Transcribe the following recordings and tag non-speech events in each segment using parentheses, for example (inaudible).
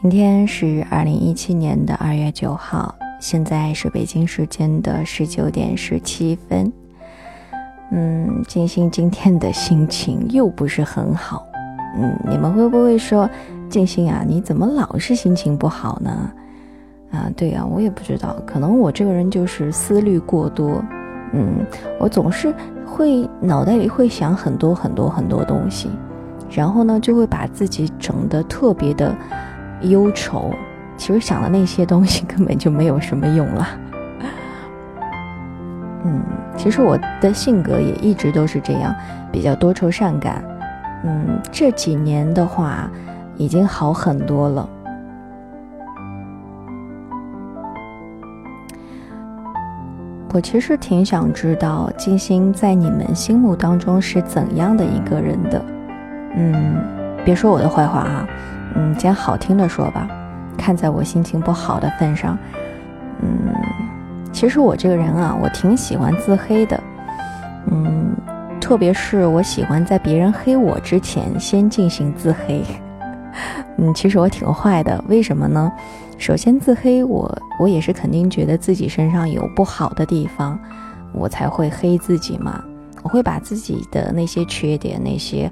今天是二零一七年的二月九号，现在是北京时间的十九点十七分。嗯，静心今天的心情又不是很好。嗯，你们会不会说，静心啊，你怎么老是心情不好呢？啊，对呀，我也不知道，可能我这个人就是思虑过多。嗯，我总是会脑袋里会想很多很多很多东西，然后呢，就会把自己整得特别的忧愁。其实想的那些东西根本就没有什么用了。嗯，其实我的性格也一直都是这样，比较多愁善感。嗯，这几年的话，已经好很多了。我其实挺想知道金星在你们心目当中是怎样的一个人的。嗯，别说我的坏话啊，嗯，讲好听的说吧。看在我心情不好的份上，嗯，其实我这个人啊，我挺喜欢自黑的。嗯，特别是我喜欢在别人黑我之前先进行自黑。嗯，其实我挺坏的，为什么呢？首先，自黑我，我也是肯定觉得自己身上有不好的地方，我才会黑自己嘛。我会把自己的那些缺点、那些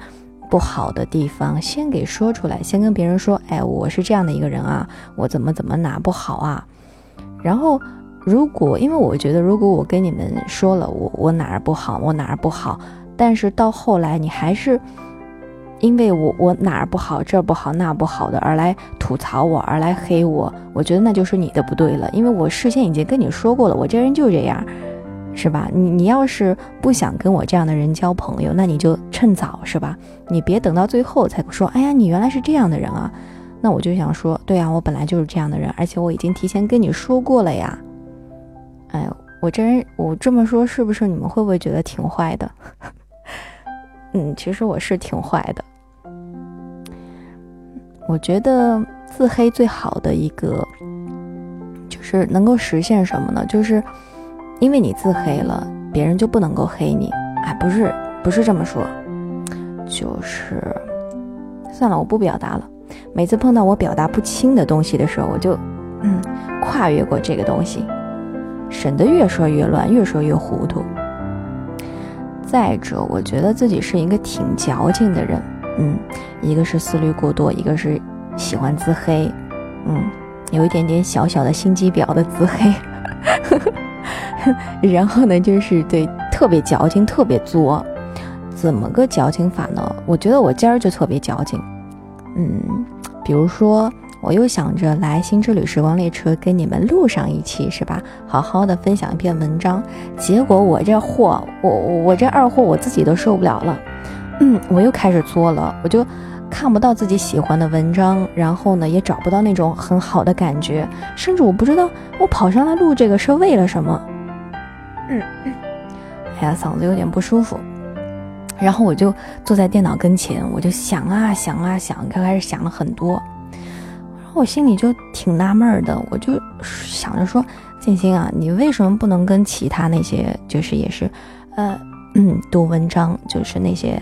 不好的地方先给说出来，先跟别人说：“哎，我是这样的一个人啊，我怎么怎么哪不好啊。”然后，如果因为我觉得，如果我跟你们说了我我哪儿不好，我哪儿不好，但是到后来你还是。因为我我哪儿不好，这儿不好，那不好的，而来吐槽我，而来黑我，我觉得那就是你的不对了。因为我事先已经跟你说过了，我这人就这样，是吧？你你要是不想跟我这样的人交朋友，那你就趁早，是吧？你别等到最后才说，哎呀，你原来是这样的人啊。那我就想说，对呀，我本来就是这样的人，而且我已经提前跟你说过了呀。哎，我这人，我这么说是不是你们会不会觉得挺坏的？(laughs) 嗯，其实我是挺坏的。我觉得自黑最好的一个，就是能够实现什么呢？就是因为你自黑了，别人就不能够黑你。哎，不是，不是这么说，就是算了，我不表达了。每次碰到我表达不清的东西的时候，我就嗯跨越过这个东西，省得越说越乱，越说越糊涂。再者，我觉得自己是一个挺矫情的人。嗯，一个是思虑过多，一个是喜欢自黑，嗯，有一点点小小的心机婊的自黑，(laughs) (laughs) 然后呢，就是对特别矫情，特别作。怎么个矫情法呢？我觉得我今儿就特别矫情，嗯，比如说，我又想着来《新之旅时光列车》跟你们录上一期，是吧？好好的分享一篇文章，结果我这货，我我这二货，我自己都受不了了。嗯，我又开始作了，我就看不到自己喜欢的文章，然后呢，也找不到那种很好的感觉，甚至我不知道我跑上来录这个是为了什么。嗯，哎呀，嗓子有点不舒服，然后我就坐在电脑跟前，我就想啊想啊想，刚开始想了很多，然后我心里就挺纳闷的，我就想着说，静心啊，你为什么不能跟其他那些就是也是，呃，嗯，读文章就是那些。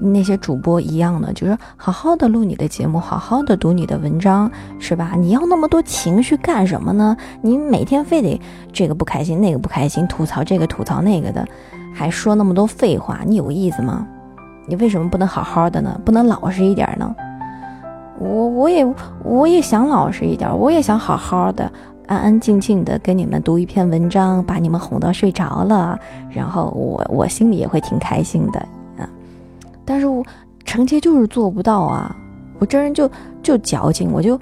那些主播一样的，就是好好的录你的节目，好好的读你的文章，是吧？你要那么多情绪干什么呢？你每天非得这个不开心，那个不开心，吐槽这个吐槽那个的，还说那么多废话，你有意思吗？你为什么不能好好的呢？不能老实一点呢？我我也我也想老实一点，我也想好好的安安静静的跟你们读一篇文章，把你们哄到睡着了，然后我我心里也会挺开心的。但是我臣妾就是做不到啊！我这人就就矫情，我就，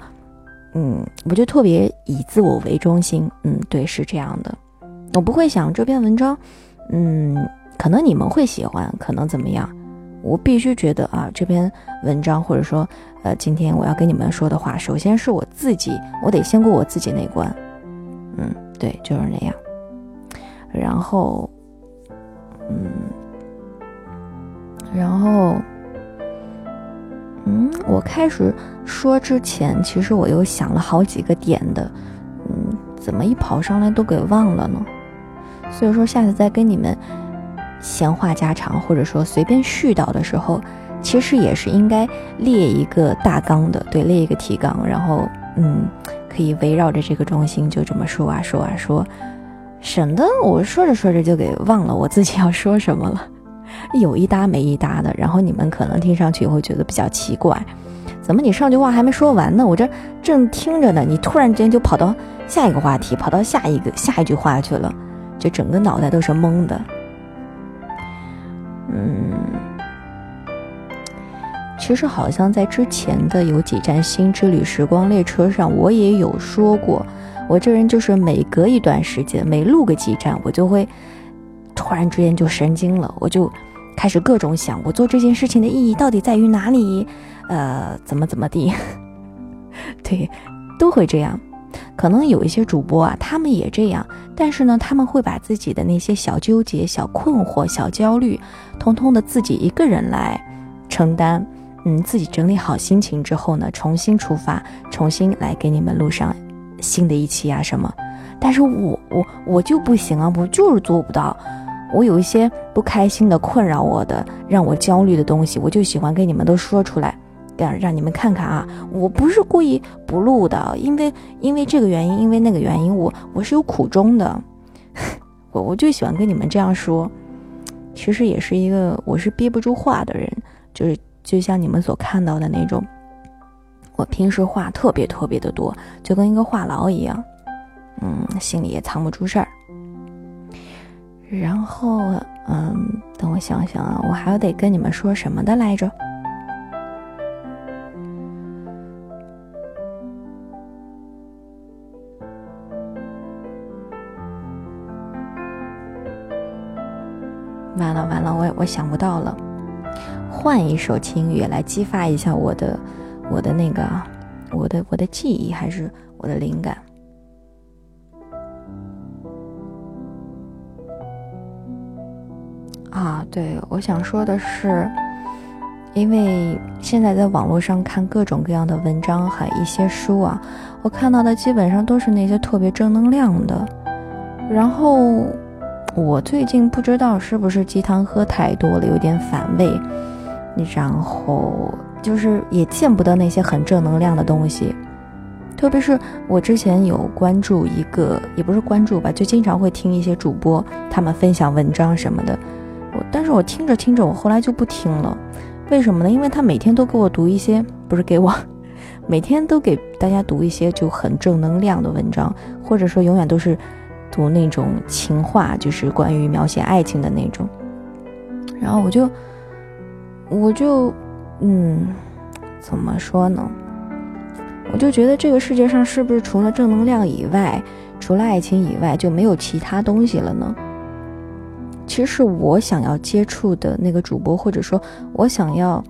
嗯，我就特别以自我为中心。嗯，对，是这样的。我不会想这篇文章，嗯，可能你们会喜欢，可能怎么样？我必须觉得啊，这篇文章或者说，呃，今天我要跟你们说的话，首先是我自己，我得先过我自己那关。嗯，对，就是那样。然后，开始说之前，其实我又想了好几个点的，嗯，怎么一跑上来都给忘了呢？所以说，下次再跟你们闲话家常，或者说随便絮叨的时候，其实也是应该列一个大纲的，对，列一个提纲，然后嗯，可以围绕着这个中心就这么说啊说啊说，省得我说着说着就给忘了我自己要说什么了，(laughs) 有一搭没一搭的，然后你们可能听上去会觉得比较奇怪，怎么你上句话还没说完呢？我这正听着呢，你突然之间就跑到下一个话题，跑到下一个下一句话去了，就整个脑袋都是懵的，嗯。其实好像在之前的有几站新之旅时光列车上，我也有说过，我这人就是每隔一段时间，每录个几站，我就会突然之间就神经了，我就开始各种想，我做这件事情的意义到底在于哪里？呃，怎么怎么地？(laughs) 对，都会这样。可能有一些主播啊，他们也这样，但是呢，他们会把自己的那些小纠结、小困惑、小焦虑，通通的自己一个人来承担。嗯，自己整理好心情之后呢，重新出发，重新来给你们录上新的一期啊什么。但是我我我就不行啊，我就是做不到。我有一些不开心的、困扰我的、让我焦虑的东西，我就喜欢跟你们都说出来，让让你们看看啊。我不是故意不录的，因为因为这个原因，因为那个原因，我我是有苦衷的。(laughs) 我我就喜欢跟你们这样说。其实也是一个我是憋不住话的人，就是。就像你们所看到的那种，我平时话特别特别的多，就跟一个话痨一样，嗯，心里也藏不住事儿。然后，嗯，等我想想啊，我还要得跟你们说什么的来着？完了完了，我我想不到了。换一首轻乐来激发一下我的，我的那个，我的我的记忆还是我的灵感对，我想说的是，因为现在在网络上看各种各样的文章和一些书啊，我看到的基本上都是那些特别正能量的。然后我最近不知道是不是鸡汤喝太多了，有点反胃。然后就是也见不得那些很正能量的东西，特别是我之前有关注一个，也不是关注吧，就经常会听一些主播他们分享文章什么的。但是我听着听着，我后来就不听了。为什么呢？因为他每天都给我读一些，不是给我，(laughs) 每天都给大家读一些就很正能量的文章，或者说永远都是读那种情话，就是关于描写爱情的那种。然后我就。我就，嗯，怎么说呢？我就觉得这个世界上是不是除了正能量以外，除了爱情以外，就没有其他东西了呢？其实是我想要接触的那个主播，或者说我想要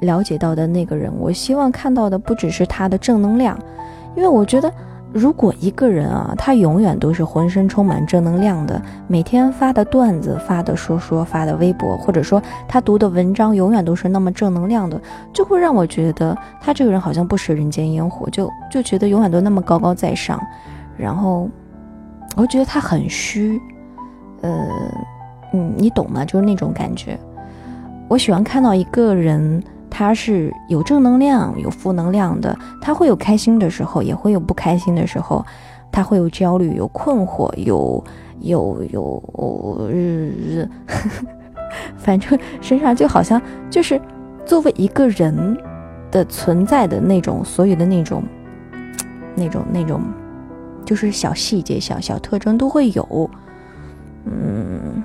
了解到的那个人，我希望看到的不只是他的正能量，因为我觉得。如果一个人啊，他永远都是浑身充满正能量的，每天发的段子、发的说说、发的微博，或者说他读的文章永远都是那么正能量的，就会让我觉得他这个人好像不食人间烟火，就就觉得永远都那么高高在上，然后 (laughs) 我觉得他很虚，呃，嗯，你懂吗？就是那种感觉。我喜欢看到一个人。他是有正能量，有负能量的。他会有开心的时候，也会有不开心的时候。他会有焦虑，有困惑，有有有，(laughs) 反正身上就好像就是作为一个人的存在的那种所有的那种那种那种，就是小细节、小小特征都会有。嗯，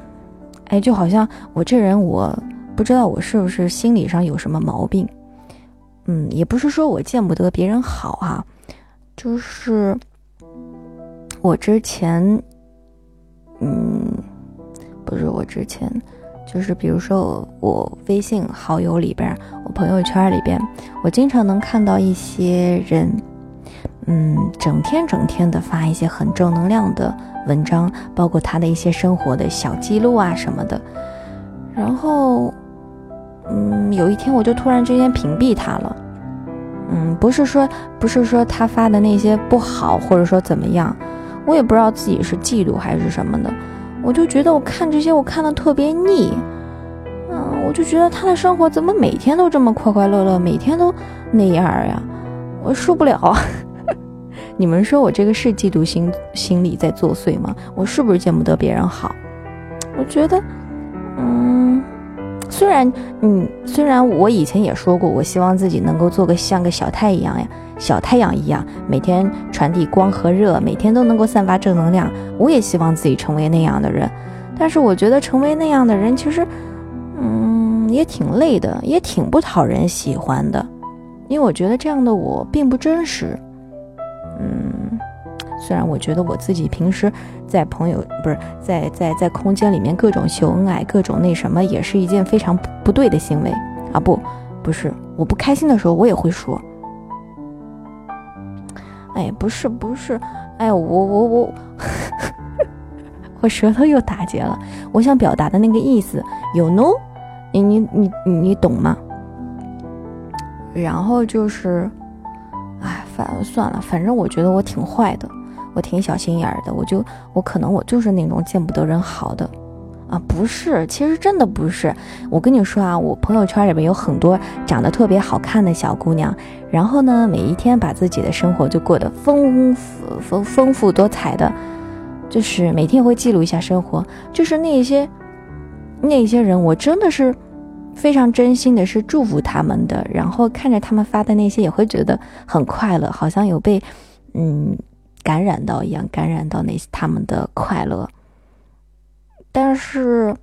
哎，就好像我这人我。不知道我是不是心理上有什么毛病，嗯，也不是说我见不得别人好啊，就是我之前，嗯，不是我之前，就是比如说我微信好友里边，我朋友圈里边，我经常能看到一些人，嗯，整天整天的发一些很正能量的文章，包括他的一些生活的小记录啊什么的，然后。嗯，有一天我就突然之间屏蔽他了。嗯，不是说不是说他发的那些不好，或者说怎么样，我也不知道自己是嫉妒还是什么的。我就觉得我看这些我看的特别腻。嗯，我就觉得他的生活怎么每天都这么快快乐乐，每天都那样呀，我受不了。你们说我这个是嫉妒心心理在作祟吗？我是不是见不得别人好？我觉得，嗯，虽然，嗯，虽然我以前也说过，我希望自己能够做个像个小太阳呀，小太阳一样，每天传递光和热，每天都能够散发正能量。我也希望自己成为那样的人，但是我觉得成为那样的人，其实，嗯，也挺累的，也挺不讨人喜欢的，因为我觉得这样的我并不真实。嗯，虽然我觉得我自己平时在朋友不是在在在空间里面各种秀恩爱，各种那什么，也是一件非常不对的行为啊！不，不是，我不开心的时候我也会说。哎，不是不是，哎，我我我，我舌头又打结了。我想表达的那个意思有 no，你你你你懂吗？然后就是。反算了，反正我觉得我挺坏的，我挺小心眼儿的，我就我可能我就是那种见不得人好的，啊，不是，其实真的不是。我跟你说啊，我朋友圈里面有很多长得特别好看的小姑娘，然后呢，每一天把自己的生活就过得丰富丰丰富多彩的，就是每天会记录一下生活，就是那些那些人，我真的是。非常真心的是祝福他们的，然后看着他们发的那些也会觉得很快乐，好像有被嗯感染到一样，感染到那些他们的快乐。但是，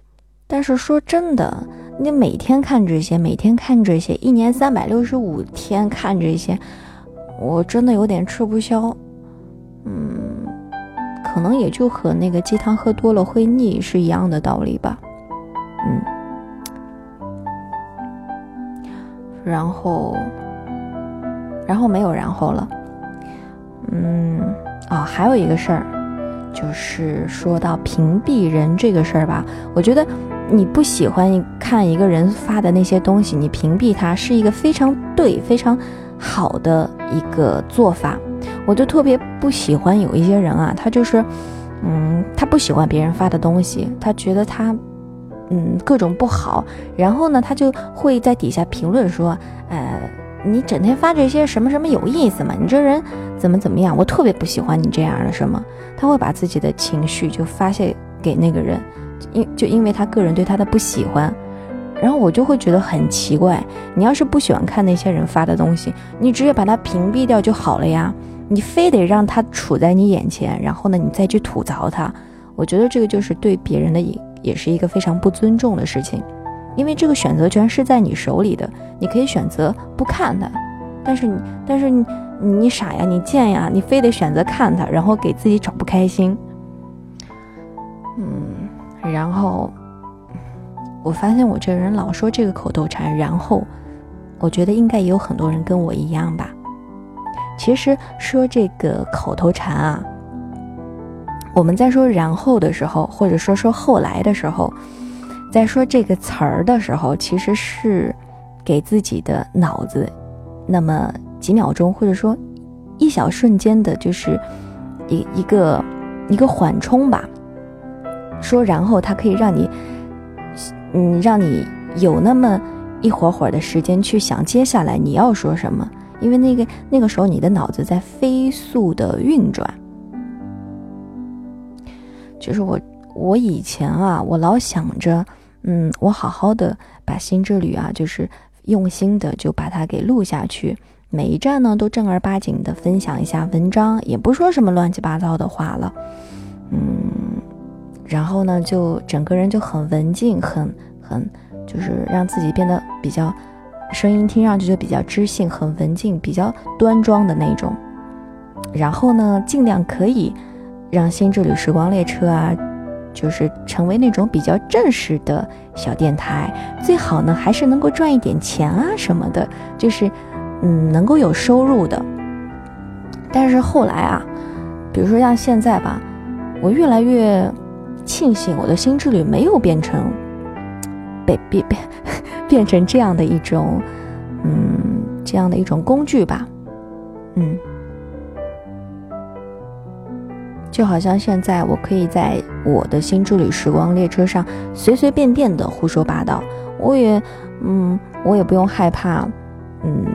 但是说真的，你每天看这些，每天看这些，一年三百六十五天看这些，我真的有点吃不消。嗯，可能也就和那个鸡汤喝多了会腻是一样的道理吧。嗯。然后，然后没有然后了。嗯，哦，还有一个事儿，就是说到屏蔽人这个事儿吧。我觉得你不喜欢看一个人发的那些东西，你屏蔽他是一个非常对、非常好的一个做法。我就特别不喜欢有一些人啊，他就是，嗯，他不喜欢别人发的东西，他觉得他。嗯，各种不好，然后呢，他就会在底下评论说，呃，你整天发这些什么什么有意思吗？你这人怎么怎么样？我特别不喜欢你这样的什么。他会把自己的情绪就发泄给那个人，因就因为他个人对他的不喜欢，然后我就会觉得很奇怪。你要是不喜欢看那些人发的东西，你直接把他屏蔽掉就好了呀。你非得让他处在你眼前，然后呢，你再去吐槽他，我觉得这个就是对别人的影。也是一个非常不尊重的事情，因为这个选择权是在你手里的，你可以选择不看他，但是你，但是你，你傻呀，你贱呀，你非得选择看他，然后给自己找不开心。嗯，然后我发现我这个人老说这个口头禅，然后我觉得应该也有很多人跟我一样吧。其实说这个口头禅啊。我们在说“然后”的时候，或者说说“后来”的时候，在说这个词儿的时候，其实是给自己的脑子那么几秒钟，或者说一小瞬间的，就是一一个一个缓冲吧。说“然后”，它可以让你，嗯，让你有那么一会儿会儿的时间去想接下来你要说什么，因为那个那个时候你的脑子在飞速的运转。就是我，我以前啊，我老想着，嗯，我好好的把新之旅啊，就是用心的就把它给录下去，每一站呢都正儿八经的分享一下文章，也不说什么乱七八糟的话了，嗯，然后呢就整个人就很文静，很很就是让自己变得比较声音听上去就比较知性，很文静，比较端庄的那种，然后呢尽量可以。让新之旅时光列车啊，就是成为那种比较正式的小电台，最好呢还是能够赚一点钱啊什么的，就是嗯能够有收入的。但是后来啊，比如说像现在吧，我越来越庆幸我的新之旅没有变成被变变 (laughs) 变成这样的一种嗯这样的一种工具吧，嗯。就好像现在我可以在我的新之旅时光列车上随随便便的胡说八道，我也，嗯，我也不用害怕，嗯，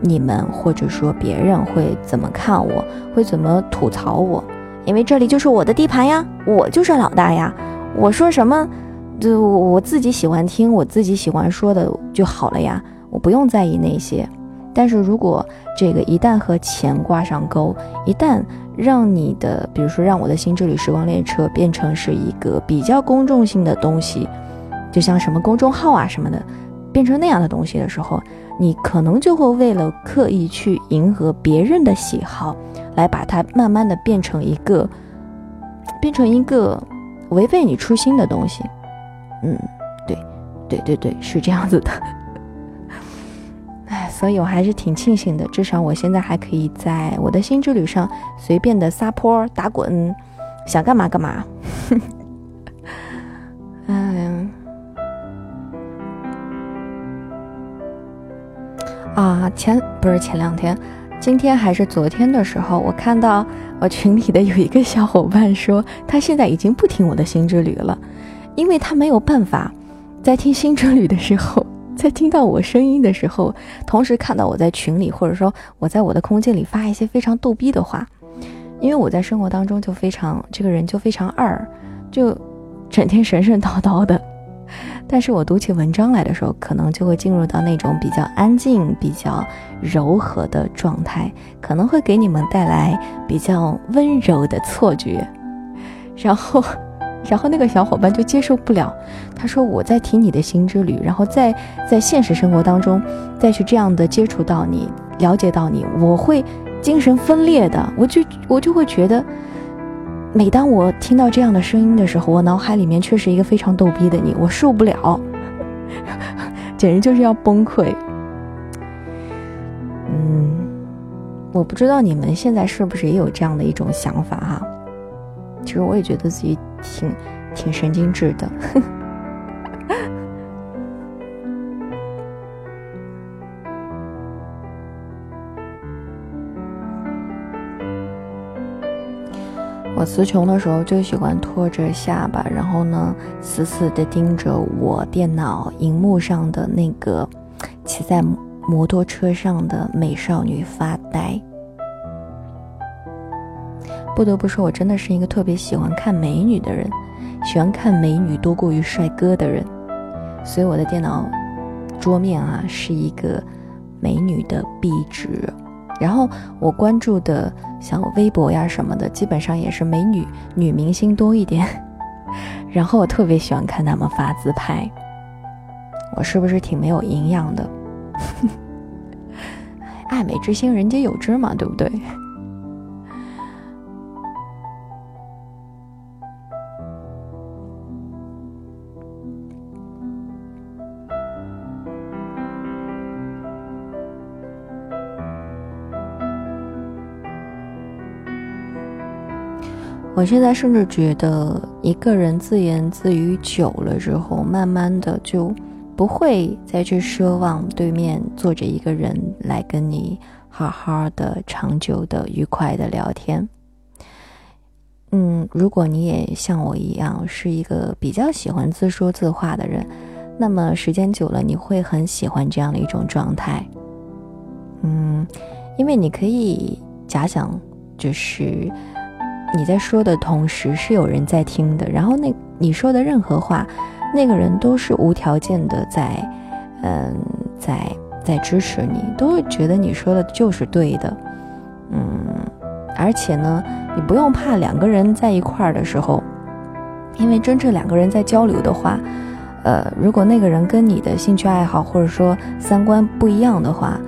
你们或者说别人会怎么看我，会怎么吐槽我，因为这里就是我的地盘呀，我就是老大呀，我说什么，就我自己喜欢听，我自己喜欢说的就好了呀，我不用在意那些。但是如果这个一旦和钱挂上钩，一旦让你的，比如说让我的新之旅时光列车变成是一个比较公众性的东西，就像什么公众号啊什么的，变成那样的东西的时候，你可能就会为了刻意去迎合别人的喜好，来把它慢慢的变成一个，变成一个违背你初心的东西。嗯，对，对对对，是这样子的。所以我还是挺庆幸的，至少我现在还可以在我的新之旅上随便的撒泼打滚，想干嘛干嘛。(laughs) 嗯，啊，前不是前两天，今天还是昨天的时候，我看到我群里的有一个小伙伴说，他现在已经不听我的新之旅了，因为他没有办法在听新之旅的时候。在听到我声音的时候，同时看到我在群里，或者说我在我的空间里发一些非常逗逼的话，因为我在生活当中就非常这个人就非常二，就整天神神叨叨的。但是我读起文章来的时候，可能就会进入到那种比较安静、比较柔和的状态，可能会给你们带来比较温柔的错觉，然后。然后那个小伙伴就接受不了，他说：“我在听你的新之旅，然后在在现实生活当中再去这样的接触到你，了解到你，我会精神分裂的。我就我就会觉得，每当我听到这样的声音的时候，我脑海里面却是一个非常逗逼的你，我受不了，(laughs) 简直就是要崩溃。嗯，我不知道你们现在是不是也有这样的一种想法哈？其实我也觉得自己。”挺挺神经质的。(laughs) 我词穷的时候就喜欢托着下巴，然后呢，死死的盯着我电脑荧幕上的那个骑在摩托车上的美少女发呆。不得不说，我真的是一个特别喜欢看美女的人，喜欢看美女多过于帅哥的人，所以我的电脑桌面啊是一个美女的壁纸，然后我关注的像微博呀什么的，基本上也是美女女明星多一点，(laughs) 然后我特别喜欢看他们发自拍，我是不是挺没有营养的？(laughs) 爱美之心，人皆有之嘛，对不对？我现在甚至觉得，一个人自言自语久了之后，慢慢的就不会再去奢望对面坐着一个人来跟你好好的、长久的、愉快的聊天。嗯，如果你也像我一样是一个比较喜欢自说自话的人，那么时间久了，你会很喜欢这样的一种状态。嗯，因为你可以假想，就是。你在说的同时是有人在听的，然后那你说的任何话，那个人都是无条件的在，嗯，在在支持你，都会觉得你说的就是对的，嗯，而且呢，你不用怕两个人在一块儿的时候，因为真正两个人在交流的话，呃，如果那个人跟你的兴趣爱好或者说三观不一样的话，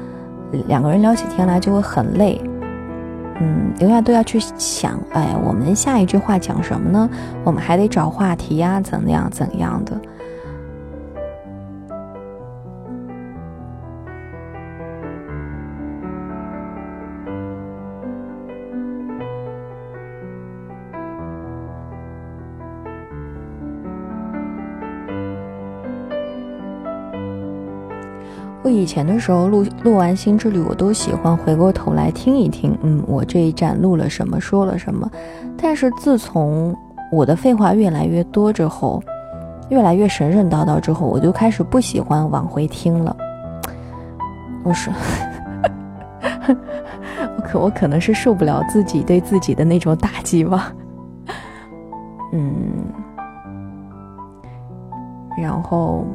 两个人聊起天来就会很累。嗯，永远都要去想，哎，我们下一句话讲什么呢？我们还得找话题呀，怎样怎样的。我以前的时候录录完《新之旅》，我都喜欢回过头来听一听，嗯，我这一站录了什么，说了什么。但是自从我的废话越来越多之后，越来越神神叨叨之后，我就开始不喜欢往回听了。我是，(laughs) 我可我可能是受不了自己对自己的那种打击吧。嗯，然后。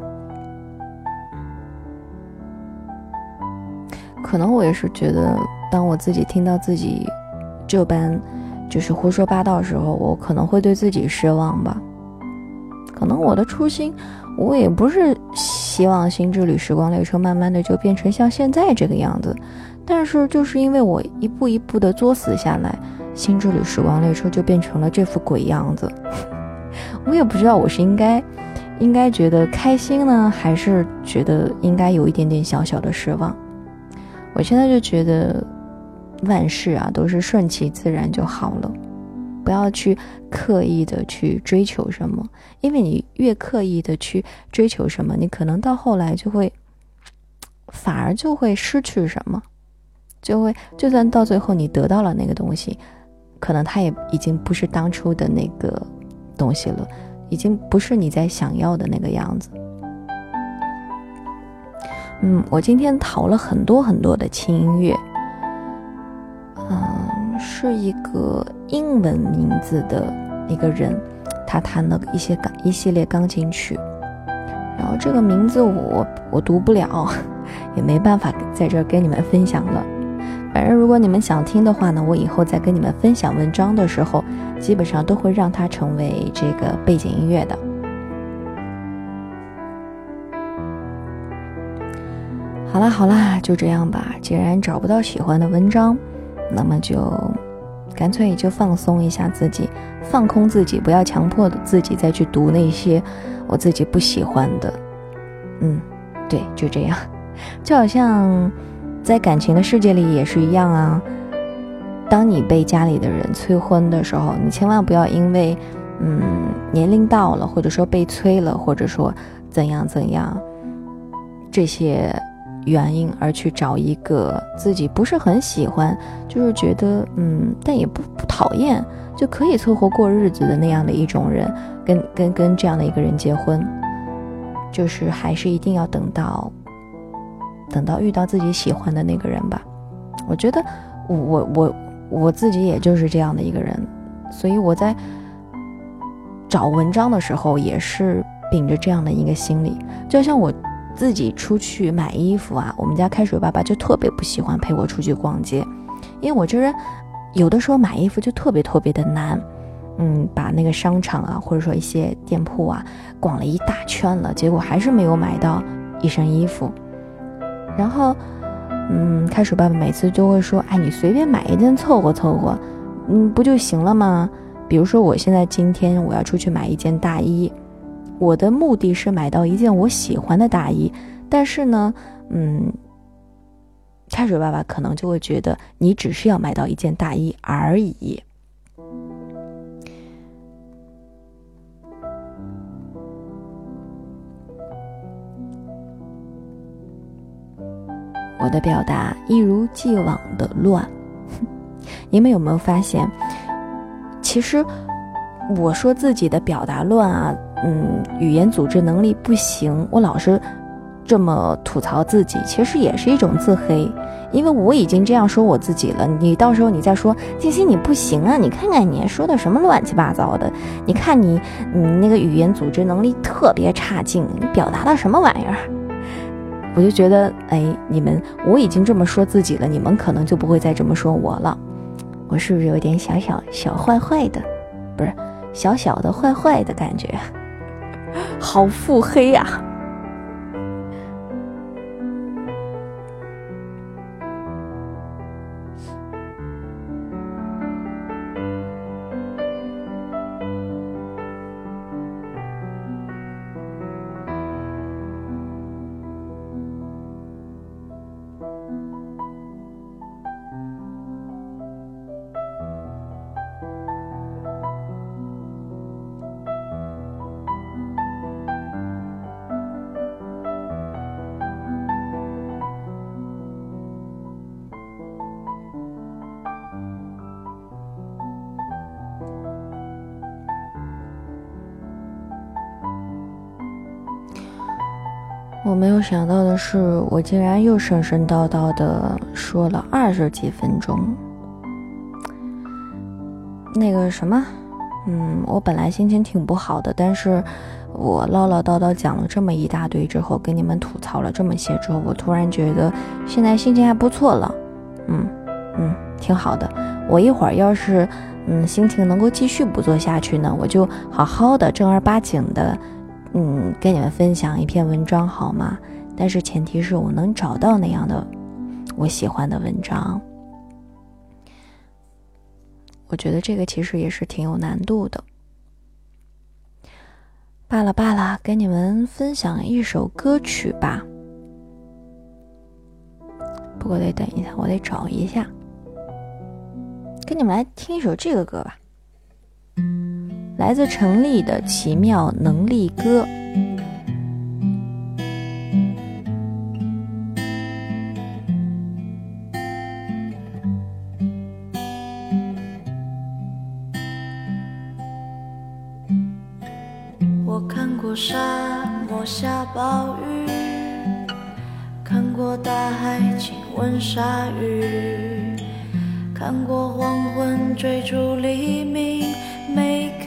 可能我也是觉得，当我自己听到自己这般就是胡说八道的时候，我可能会对自己失望吧。可能我的初心，我也不是希望《新之旅时光列车》慢慢的就变成像现在这个样子，但是就是因为我一步一步的作死下来，《新之旅时光列车》就变成了这副鬼样子。(laughs) 我也不知道我是应该应该觉得开心呢，还是觉得应该有一点点小小的失望。我现在就觉得，万事啊都是顺其自然就好了，不要去刻意的去追求什么，因为你越刻意的去追求什么，你可能到后来就会，反而就会失去什么，就会就算到最后你得到了那个东西，可能它也已经不是当初的那个东西了，已经不是你在想要的那个样子。嗯，我今天淘了很多很多的轻音乐，嗯，是一个英文名字的一个人，他弹了一些钢一系列钢琴曲，然后这个名字我我读不了，(laughs) 也没办法在这儿跟你们分享了。反正如果你们想听的话呢，我以后在跟你们分享文章的时候，基本上都会让它成为这个背景音乐的。好啦好啦，就这样吧。既然找不到喜欢的文章，那么就干脆就放松一下自己，放空自己，不要强迫自己再去读那些我自己不喜欢的。嗯，对，就这样。就好像在感情的世界里也是一样啊。当你被家里的人催婚的时候，你千万不要因为嗯年龄到了，或者说被催了，或者说怎样怎样这些。原因而去找一个自己不是很喜欢，就是觉得嗯，但也不不讨厌，就可以凑合过日子的那样的一种人，跟跟跟这样的一个人结婚，就是还是一定要等到，等到遇到自己喜欢的那个人吧。我觉得我我我我自己也就是这样的一个人，所以我在找文章的时候也是秉着这样的一个心理，就像我。自己出去买衣服啊，我们家开水爸爸就特别不喜欢陪我出去逛街，因为我这人有的时候买衣服就特别特别的难，嗯，把那个商场啊或者说一些店铺啊逛了一大圈了，结果还是没有买到一身衣服。然后，嗯，开水爸爸每次就会说：“哎，你随便买一件凑合凑合，嗯，不就行了吗？”比如说我现在今天我要出去买一件大衣。我的目的是买到一件我喜欢的大衣，但是呢，嗯，开水爸爸可能就会觉得你只是要买到一件大衣而已。我的表达一如既往的乱，(laughs) 你们有没有发现？其实我说自己的表达乱啊。嗯，语言组织能力不行，我老是这么吐槽自己，其实也是一种自黑，因为我已经这样说我自己了。你到时候你再说静心你不行啊，你看看你说的什么乱七八糟的，你看你你那个语言组织能力特别差劲，你表达的什么玩意儿？我就觉得，哎，你们我已经这么说自己了，你们可能就不会再这么说我了。我是不是有点小小小坏坏的？不是小小的坏坏的感觉？好腹黑呀！我没有想到的是，我竟然又神神叨叨的说了二十几分钟。那个什么，嗯，我本来心情挺不好的，但是我唠唠叨叨讲了这么一大堆之后，跟你们吐槽了这么些之后，我突然觉得现在心情还不错了，嗯嗯，挺好的。我一会儿要是嗯心情能够继续不做下去呢，我就好好的正儿八经的。嗯，跟你们分享一篇文章好吗？但是前提是我能找到那样的我喜欢的文章。我觉得这个其实也是挺有难度的。罢了罢了，跟你们分享一首歌曲吧。不过得等一下，我得找一下。跟你们来听一首这个歌吧。来自陈粒的奇妙能力歌。我看过沙漠下暴雨，看过大海亲吻鲨鱼，看过黄昏追逐黎明。没看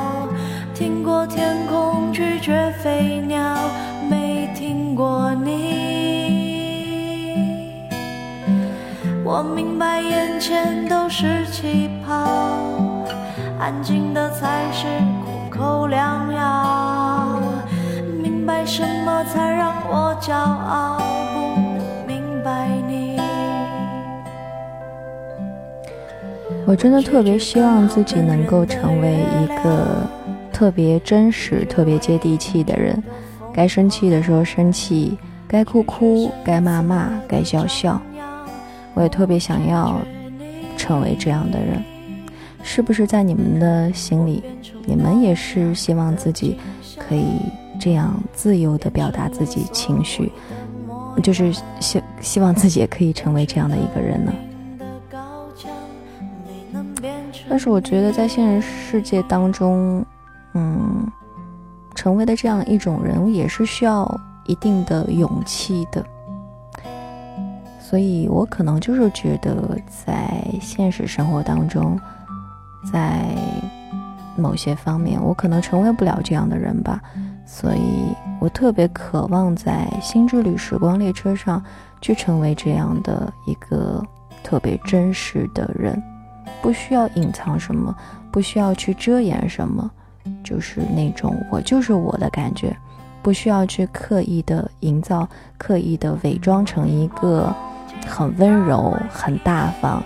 天空拒绝飞鸟，没听过你。我明白眼前都是气泡，安静的才是苦口良药。明白什么才让我骄傲？不明白你我真的特别希望自己能够成为一个特别真实、特别接地气的人。该生气的时候生气，该哭哭，该骂骂，该笑笑。我也特别想要成为这样的人。是不是在你们的心里，你们也是希望自己可以这样自由的表达自己情绪，就是希希望自己也可以成为这样的一个人呢？但是我觉得，在现实世界当中，嗯，成为的这样一种人，也是需要一定的勇气的。所以我可能就是觉得，在现实生活当中，在某些方面，我可能成为不了这样的人吧。所以我特别渴望在《新之旅时光列车》上去成为这样的一个特别真实的人。不需要隐藏什么，不需要去遮掩什么，就是那种我就是我的感觉，不需要去刻意的营造，刻意的伪装成一个很温柔、很大方，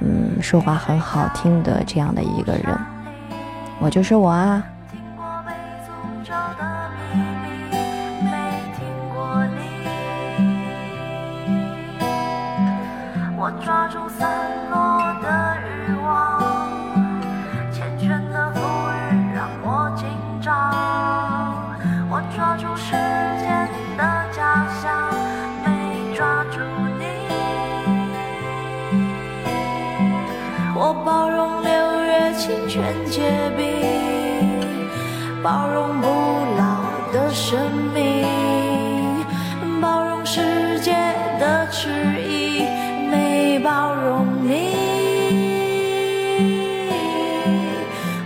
嗯，说话很好听的这样的一个人，我就是我啊。包容六月清泉结冰，包容不老的生命，包容世界的迟疑。没包容你，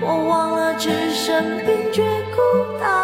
我忘了置身冰绝孤岛，